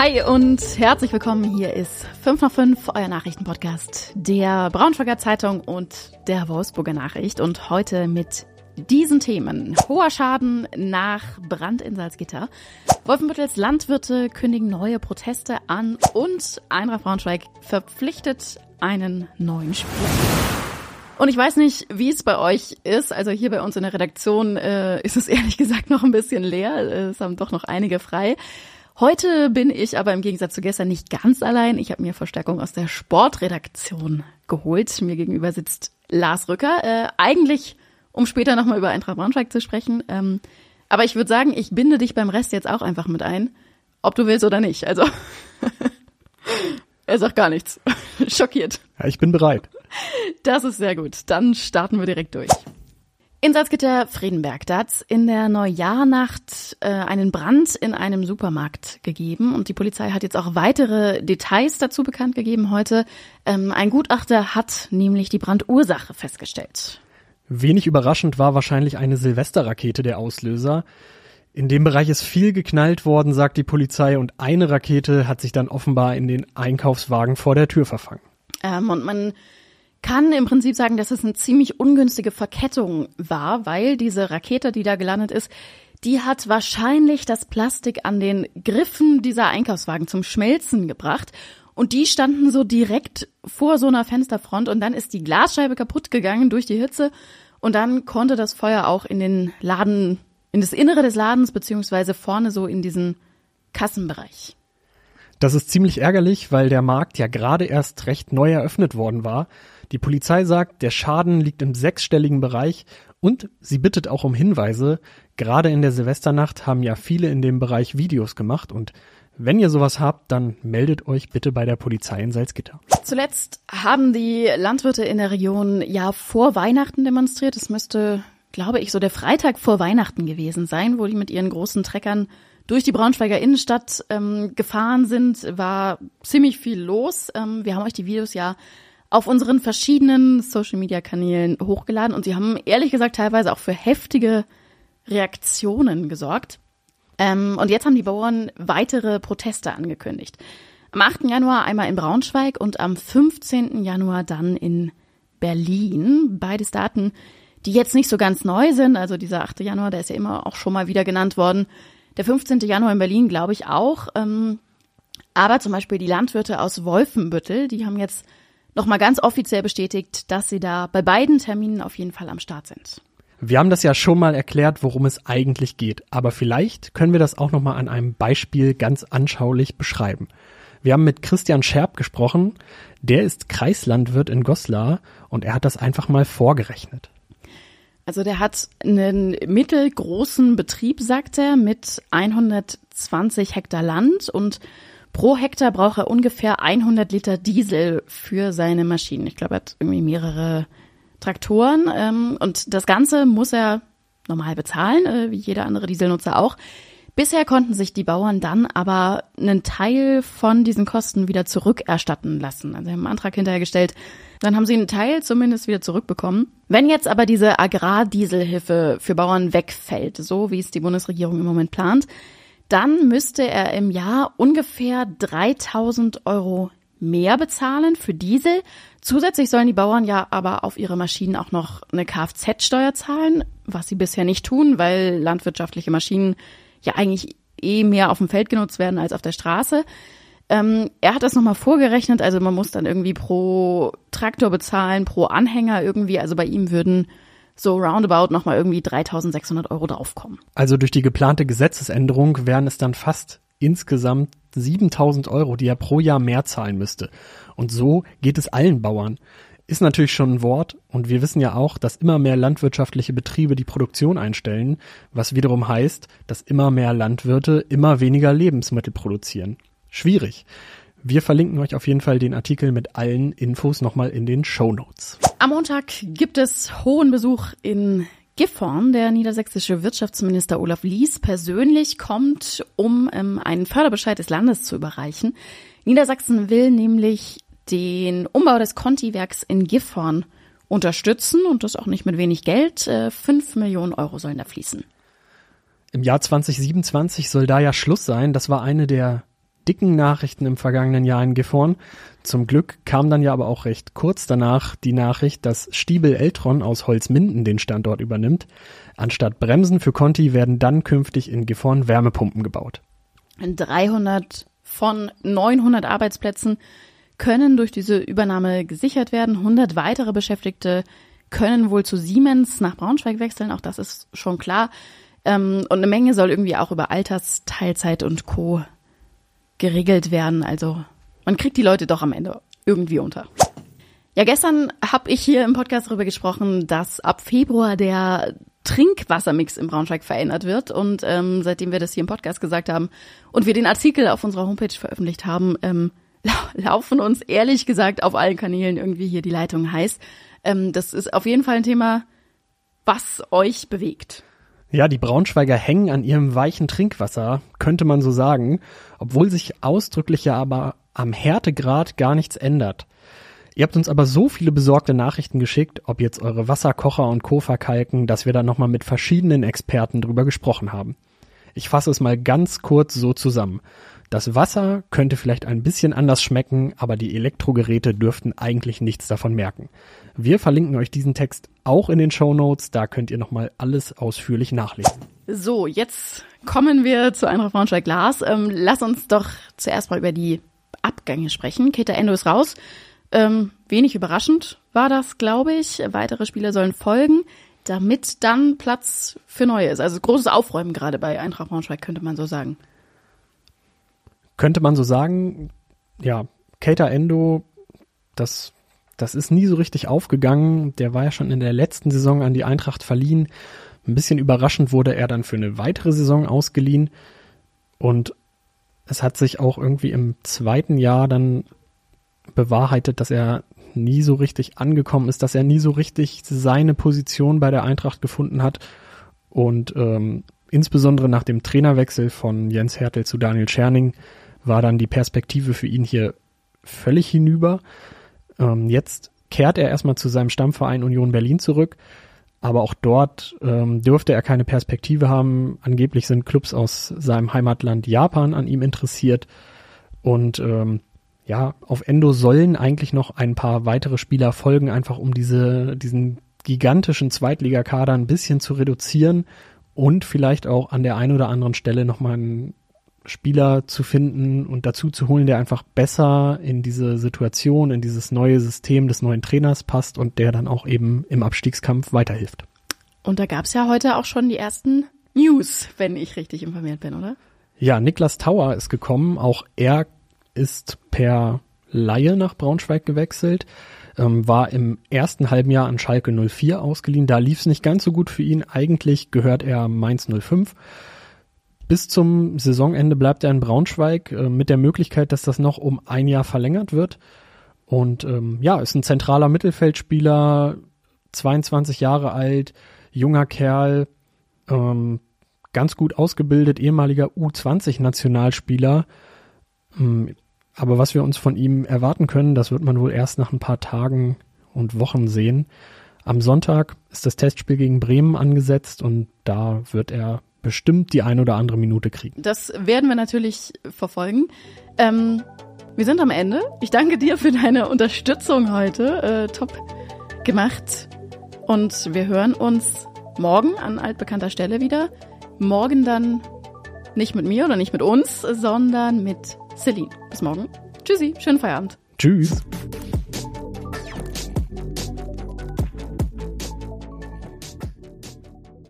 Hi und herzlich willkommen. Hier ist 5 nach 5, euer Nachrichtenpodcast der Braunschweiger Zeitung und der Wolfsburger Nachricht. Und heute mit diesen Themen. Hoher Schaden nach Brand in Salzgitter. Wolfenbüttels Landwirte kündigen neue Proteste an und Eintracht Braunschweig verpflichtet einen neuen Spieler. Und ich weiß nicht, wie es bei euch ist. Also hier bei uns in der Redaktion äh, ist es ehrlich gesagt noch ein bisschen leer. Es haben doch noch einige frei. Heute bin ich aber im Gegensatz zu gestern nicht ganz allein. Ich habe mir Verstärkung aus der Sportredaktion geholt. Mir gegenüber sitzt Lars Rücker. Äh, eigentlich, um später nochmal über Eintracht Braunschweig zu sprechen. Ähm, aber ich würde sagen, ich binde dich beim Rest jetzt auch einfach mit ein. Ob du willst oder nicht. Also, er sagt gar nichts. Schockiert. Ja, ich bin bereit. Das ist sehr gut. Dann starten wir direkt durch. In Salzgitter-Friedenberg, da hat's in der Neujahrnacht äh, einen Brand in einem Supermarkt gegeben und die Polizei hat jetzt auch weitere Details dazu bekannt gegeben heute. Ähm, ein Gutachter hat nämlich die Brandursache festgestellt. Wenig überraschend war wahrscheinlich eine Silvesterrakete der Auslöser. In dem Bereich ist viel geknallt worden, sagt die Polizei, und eine Rakete hat sich dann offenbar in den Einkaufswagen vor der Tür verfangen. Ähm, und man kann im Prinzip sagen, dass es eine ziemlich ungünstige Verkettung war, weil diese Rakete, die da gelandet ist, die hat wahrscheinlich das Plastik an den Griffen dieser Einkaufswagen zum Schmelzen gebracht. Und die standen so direkt vor so einer Fensterfront und dann ist die Glasscheibe kaputt gegangen durch die Hitze und dann konnte das Feuer auch in den Laden, in das Innere des Ladens beziehungsweise vorne so in diesen Kassenbereich. Das ist ziemlich ärgerlich, weil der Markt ja gerade erst recht neu eröffnet worden war. Die Polizei sagt, der Schaden liegt im sechsstelligen Bereich und sie bittet auch um Hinweise. Gerade in der Silvesternacht haben ja viele in dem Bereich Videos gemacht und wenn ihr sowas habt, dann meldet euch bitte bei der Polizei in Salzgitter. Zuletzt haben die Landwirte in der Region ja vor Weihnachten demonstriert. Es müsste, glaube ich, so der Freitag vor Weihnachten gewesen sein, wo die mit ihren großen Treckern durch die Braunschweiger Innenstadt ähm, gefahren sind. War ziemlich viel los. Ähm, wir haben euch die Videos ja auf unseren verschiedenen Social-Media-Kanälen hochgeladen und sie haben ehrlich gesagt teilweise auch für heftige Reaktionen gesorgt. Ähm, und jetzt haben die Bauern weitere Proteste angekündigt. Am 8. Januar einmal in Braunschweig und am 15. Januar dann in Berlin. Beides Daten, die jetzt nicht so ganz neu sind. Also dieser 8. Januar, der ist ja immer auch schon mal wieder genannt worden. Der 15. Januar in Berlin, glaube ich auch. Ähm, aber zum Beispiel die Landwirte aus Wolfenbüttel, die haben jetzt nochmal ganz offiziell bestätigt, dass sie da bei beiden Terminen auf jeden Fall am Start sind. Wir haben das ja schon mal erklärt, worum es eigentlich geht, aber vielleicht können wir das auch nochmal an einem Beispiel ganz anschaulich beschreiben. Wir haben mit Christian Scherb gesprochen, der ist Kreislandwirt in Goslar und er hat das einfach mal vorgerechnet. Also der hat einen mittelgroßen Betrieb, sagt er, mit 120 Hektar Land und Pro Hektar braucht er ungefähr 100 Liter Diesel für seine Maschinen. Ich glaube, er hat irgendwie mehrere Traktoren ähm, und das Ganze muss er normal bezahlen, äh, wie jeder andere Dieselnutzer auch. Bisher konnten sich die Bauern dann aber einen Teil von diesen Kosten wieder zurückerstatten lassen. Also sie haben einen Antrag hinterhergestellt, dann haben sie einen Teil zumindest wieder zurückbekommen. Wenn jetzt aber diese Agrardieselhilfe für Bauern wegfällt, so wie es die Bundesregierung im Moment plant, dann müsste er im Jahr ungefähr 3000 Euro mehr bezahlen für Diesel. Zusätzlich sollen die Bauern ja aber auf ihre Maschinen auch noch eine Kfz-Steuer zahlen, was sie bisher nicht tun, weil landwirtschaftliche Maschinen ja eigentlich eh mehr auf dem Feld genutzt werden als auf der Straße. Ähm, er hat das nochmal vorgerechnet, also man muss dann irgendwie pro Traktor bezahlen, pro Anhänger irgendwie. Also bei ihm würden so roundabout nochmal irgendwie 3600 Euro draufkommen. Also durch die geplante Gesetzesänderung wären es dann fast insgesamt 7000 Euro, die er pro Jahr mehr zahlen müsste. Und so geht es allen Bauern. Ist natürlich schon ein Wort und wir wissen ja auch, dass immer mehr landwirtschaftliche Betriebe die Produktion einstellen, was wiederum heißt, dass immer mehr Landwirte immer weniger Lebensmittel produzieren. Schwierig. Wir verlinken euch auf jeden Fall den Artikel mit allen Infos nochmal in den Show Notes. Am Montag gibt es hohen Besuch in Gifhorn. Der niedersächsische Wirtschaftsminister Olaf Lies persönlich kommt, um ähm, einen Förderbescheid des Landes zu überreichen. Niedersachsen will nämlich den Umbau des Conti-Werks in Gifhorn unterstützen und das auch nicht mit wenig Geld. Äh, fünf Millionen Euro sollen da fließen. Im Jahr 2027 soll da ja Schluss sein. Das war eine der dicken Nachrichten im vergangenen Jahr in Gifhorn. Zum Glück kam dann ja aber auch recht kurz danach die Nachricht, dass Stiebel Eltron aus Holzminden den Standort übernimmt. Anstatt Bremsen für Conti werden dann künftig in Gifhorn Wärmepumpen gebaut. 300 von 900 Arbeitsplätzen können durch diese Übernahme gesichert werden. 100 weitere Beschäftigte können wohl zu Siemens nach Braunschweig wechseln. Auch das ist schon klar. Ähm, und eine Menge soll irgendwie auch über Alters, Teilzeit und Co. geregelt werden. Also man kriegt die Leute doch am Ende irgendwie unter. Ja, gestern habe ich hier im Podcast darüber gesprochen, dass ab Februar der Trinkwassermix im Braunschweig verändert wird. Und ähm, seitdem wir das hier im Podcast gesagt haben und wir den Artikel auf unserer Homepage veröffentlicht haben, ähm, laufen uns ehrlich gesagt auf allen Kanälen irgendwie hier die Leitung heiß. Ähm, das ist auf jeden Fall ein Thema, was euch bewegt. Ja, die Braunschweiger hängen an ihrem weichen Trinkwasser, könnte man so sagen, obwohl sich ausdrücklich ja aber am Härtegrad gar nichts ändert. Ihr habt uns aber so viele besorgte Nachrichten geschickt, ob jetzt eure Wasserkocher und Co. verkalken, dass wir da nochmal mit verschiedenen Experten drüber gesprochen haben. Ich fasse es mal ganz kurz so zusammen. Das Wasser könnte vielleicht ein bisschen anders schmecken, aber die Elektrogeräte dürften eigentlich nichts davon merken. Wir verlinken euch diesen Text auch in den Show Notes, da könnt ihr nochmal alles ausführlich nachlesen. So, jetzt kommen wir zu Eintracht Braunschweig Glas. Ähm, lass uns doch zuerst mal über die Abgänge sprechen. Keter Endo ist raus. Ähm, wenig überraschend war das, glaube ich. Weitere Spieler sollen folgen, damit dann Platz für neue ist. Also großes Aufräumen gerade bei Eintracht Braunschweig, könnte man so sagen könnte man so sagen, ja, Keita Endo, das, das ist nie so richtig aufgegangen. Der war ja schon in der letzten Saison an die Eintracht verliehen. Ein bisschen überraschend wurde er dann für eine weitere Saison ausgeliehen. Und es hat sich auch irgendwie im zweiten Jahr dann bewahrheitet, dass er nie so richtig angekommen ist, dass er nie so richtig seine Position bei der Eintracht gefunden hat. Und ähm, insbesondere nach dem Trainerwechsel von Jens Hertel zu Daniel Tscherning war dann die Perspektive für ihn hier völlig hinüber. Ähm, jetzt kehrt er erstmal zu seinem Stammverein Union Berlin zurück, aber auch dort ähm, dürfte er keine Perspektive haben. Angeblich sind Clubs aus seinem Heimatland Japan an ihm interessiert und ähm, ja, auf Endo sollen eigentlich noch ein paar weitere Spieler folgen, einfach um diese, diesen gigantischen Zweitligakader ein bisschen zu reduzieren und vielleicht auch an der einen oder anderen Stelle nochmal einen Spieler zu finden und dazu zu holen, der einfach besser in diese Situation, in dieses neue System des neuen Trainers passt und der dann auch eben im Abstiegskampf weiterhilft. Und da gab es ja heute auch schon die ersten News, wenn ich richtig informiert bin, oder? Ja, Niklas Tauer ist gekommen. Auch er ist per Laie nach Braunschweig gewechselt, ähm, war im ersten halben Jahr an Schalke 04 ausgeliehen. Da lief es nicht ganz so gut für ihn. Eigentlich gehört er Mainz 05 bis zum Saisonende bleibt er in Braunschweig äh, mit der Möglichkeit, dass das noch um ein Jahr verlängert wird. Und ähm, ja, ist ein zentraler Mittelfeldspieler, 22 Jahre alt, junger Kerl, ähm, ganz gut ausgebildet, ehemaliger U20-Nationalspieler. Ähm, aber was wir uns von ihm erwarten können, das wird man wohl erst nach ein paar Tagen und Wochen sehen. Am Sonntag ist das Testspiel gegen Bremen angesetzt und da wird er bestimmt die ein oder andere Minute kriegen. Das werden wir natürlich verfolgen. Ähm, wir sind am Ende. Ich danke dir für deine Unterstützung heute. Äh, top gemacht. Und wir hören uns morgen an altbekannter Stelle wieder. Morgen dann nicht mit mir oder nicht mit uns, sondern mit Celine. Bis morgen. Tschüssi, schönen Feierabend. Tschüss.